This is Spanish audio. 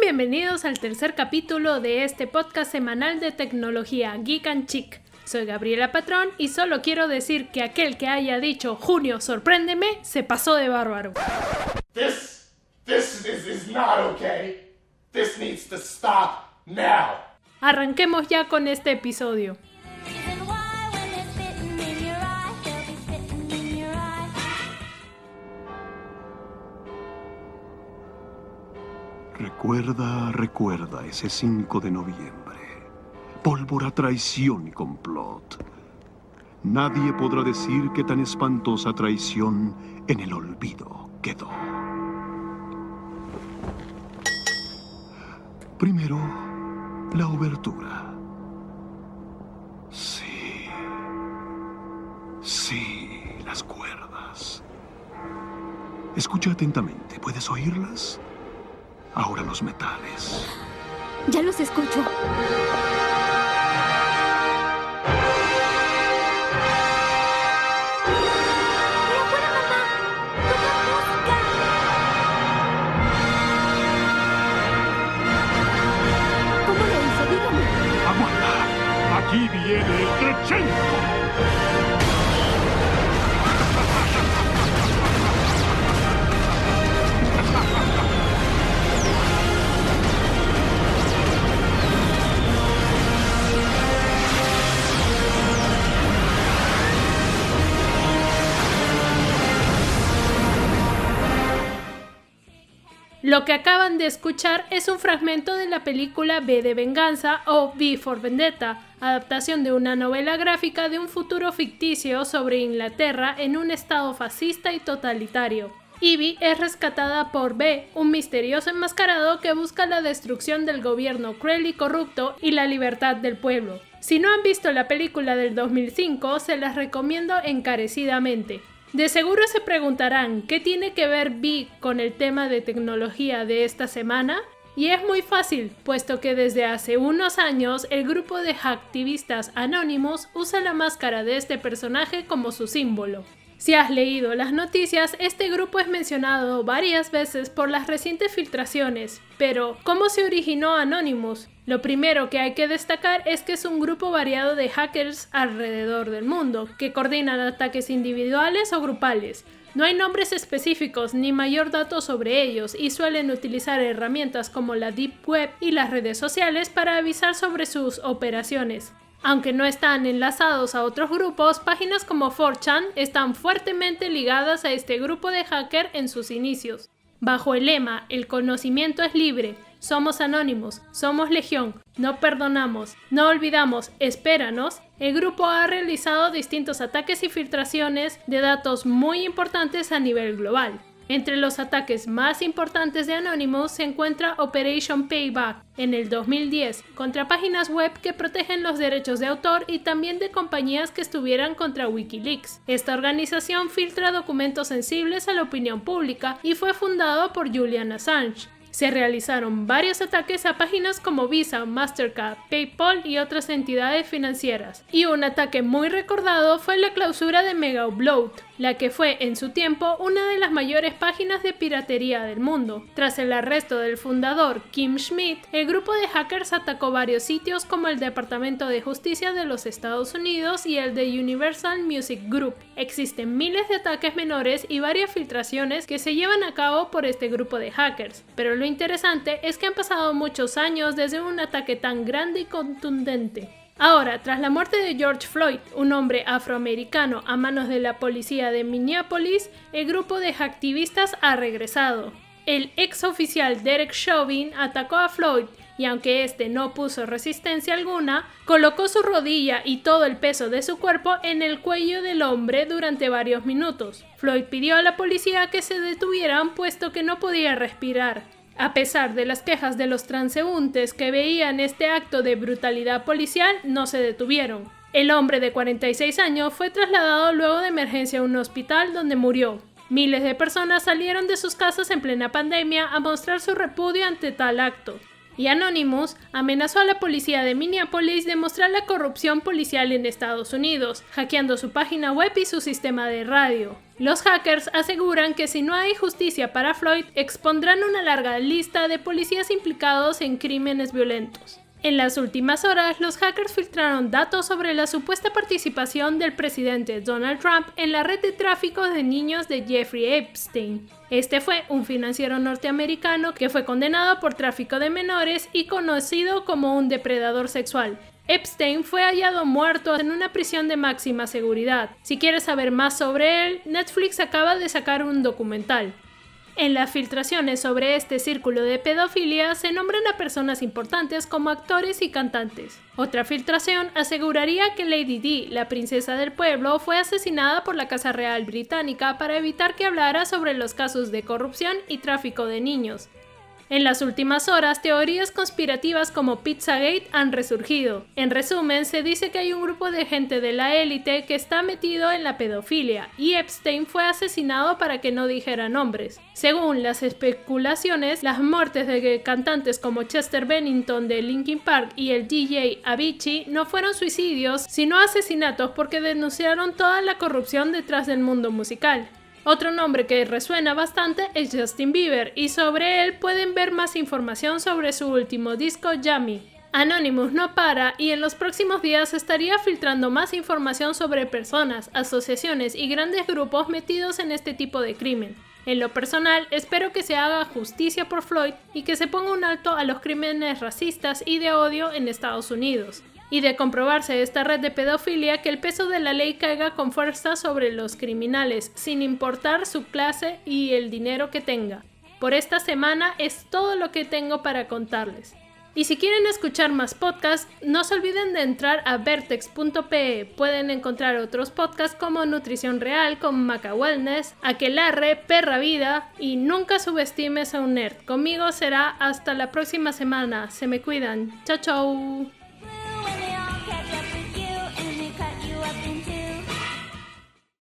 bienvenidos al tercer capítulo de este podcast semanal de tecnología Geek and Chic. Soy Gabriela Patrón y solo quiero decir que aquel que haya dicho Junio, sorpréndeme, se pasó de bárbaro. This, this is, is not okay. This needs to stop now. Arranquemos ya con este episodio. Recuerda, recuerda ese 5 de noviembre. Pólvora, traición y complot. Nadie podrá decir que tan espantosa traición en el olvido quedó. Primero, la obertura. Sí. Sí, las cuerdas. Escucha atentamente. ¿Puedes oírlas? Ahora los metales. Ya los escucho. ¡Mira afuera, mamá! ¡Toca música! ¿Cómo lo hizo? Dígame. ¡Aguarda! Aquí viene el crescendo. Lo que acaban de escuchar es un fragmento de la película B de Venganza o V for Vendetta, adaptación de una novela gráfica de un futuro ficticio sobre Inglaterra en un estado fascista y totalitario. Ivy es rescatada por B, un misterioso enmascarado que busca la destrucción del gobierno cruel y corrupto y la libertad del pueblo. Si no han visto la película del 2005, se las recomiendo encarecidamente. De seguro se preguntarán qué tiene que ver Vi con el tema de tecnología de esta semana. Y es muy fácil, puesto que desde hace unos años el grupo de hacktivistas anónimos usa la máscara de este personaje como su símbolo. Si has leído las noticias, este grupo es mencionado varias veces por las recientes filtraciones, pero ¿cómo se originó Anonymous? Lo primero que hay que destacar es que es un grupo variado de hackers alrededor del mundo, que coordinan ataques individuales o grupales. No hay nombres específicos ni mayor dato sobre ellos y suelen utilizar herramientas como la Deep Web y las redes sociales para avisar sobre sus operaciones. Aunque no están enlazados a otros grupos, páginas como 4chan están fuertemente ligadas a este grupo de hacker en sus inicios. Bajo el lema El conocimiento es libre, somos anónimos, somos legión, no perdonamos, no olvidamos, espéranos, el grupo ha realizado distintos ataques y filtraciones de datos muy importantes a nivel global. Entre los ataques más importantes de Anonymous se encuentra Operation Payback en el 2010 contra páginas web que protegen los derechos de autor y también de compañías que estuvieran contra Wikileaks. Esta organización filtra documentos sensibles a la opinión pública y fue fundado por Julian Assange. Se realizaron varios ataques a páginas como Visa, Mastercard, PayPal y otras entidades financieras. Y un ataque muy recordado fue la clausura de Mega Upload, la que fue en su tiempo una de las mayores páginas de piratería del mundo. Tras el arresto del fundador Kim Schmidt, el grupo de hackers atacó varios sitios como el Departamento de Justicia de los Estados Unidos y el de Universal Music Group. Existen miles de ataques menores y varias filtraciones que se llevan a cabo por este grupo de hackers, pero lo interesante es que han pasado muchos años desde un ataque tan grande y contundente. Ahora, tras la muerte de George Floyd, un hombre afroamericano a manos de la policía de Minneapolis, el grupo de hacktivistas ha regresado. El ex oficial Derek Chauvin atacó a Floyd y aunque este no puso resistencia alguna, colocó su rodilla y todo el peso de su cuerpo en el cuello del hombre durante varios minutos. Floyd pidió a la policía que se detuvieran puesto que no podía respirar. A pesar de las quejas de los transeúntes que veían este acto de brutalidad policial, no se detuvieron. El hombre de 46 años fue trasladado luego de emergencia a un hospital donde murió. Miles de personas salieron de sus casas en plena pandemia a mostrar su repudio ante tal acto. Y Anonymous amenazó a la policía de Minneapolis de mostrar la corrupción policial en Estados Unidos, hackeando su página web y su sistema de radio. Los hackers aseguran que si no hay justicia para Floyd, expondrán una larga lista de policías implicados en crímenes violentos. En las últimas horas, los hackers filtraron datos sobre la supuesta participación del presidente Donald Trump en la red de tráfico de niños de Jeffrey Epstein. Este fue un financiero norteamericano que fue condenado por tráfico de menores y conocido como un depredador sexual. Epstein fue hallado muerto en una prisión de máxima seguridad. Si quieres saber más sobre él, Netflix acaba de sacar un documental. En las filtraciones sobre este círculo de pedofilia se nombran a personas importantes como actores y cantantes. Otra filtración aseguraría que Lady Di, la princesa del pueblo, fue asesinada por la Casa Real británica para evitar que hablara sobre los casos de corrupción y tráfico de niños. En las últimas horas, teorías conspirativas como Pizzagate han resurgido. En resumen, se dice que hay un grupo de gente de la élite que está metido en la pedofilia y Epstein fue asesinado para que no dijera nombres. Según las especulaciones, las muertes de cantantes como Chester Bennington de Linkin Park y el DJ Avicii no fueron suicidios, sino asesinatos porque denunciaron toda la corrupción detrás del mundo musical. Otro nombre que resuena bastante es Justin Bieber y sobre él pueden ver más información sobre su último disco Yummy. Anonymous no para y en los próximos días estaría filtrando más información sobre personas, asociaciones y grandes grupos metidos en este tipo de crimen. En lo personal, espero que se haga justicia por Floyd y que se ponga un alto a los crímenes racistas y de odio en Estados Unidos y de comprobarse esta red de pedofilia que el peso de la ley caiga con fuerza sobre los criminales, sin importar su clase y el dinero que tenga. Por esta semana es todo lo que tengo para contarles. Y si quieren escuchar más podcasts, no se olviden de entrar a vertex.pe. Pueden encontrar otros podcasts como Nutrición Real con Maca Wellness, Aquelarre, Perra Vida y Nunca subestimes a un nerd. Conmigo será hasta la próxima semana. Se me cuidan. Chao, chao.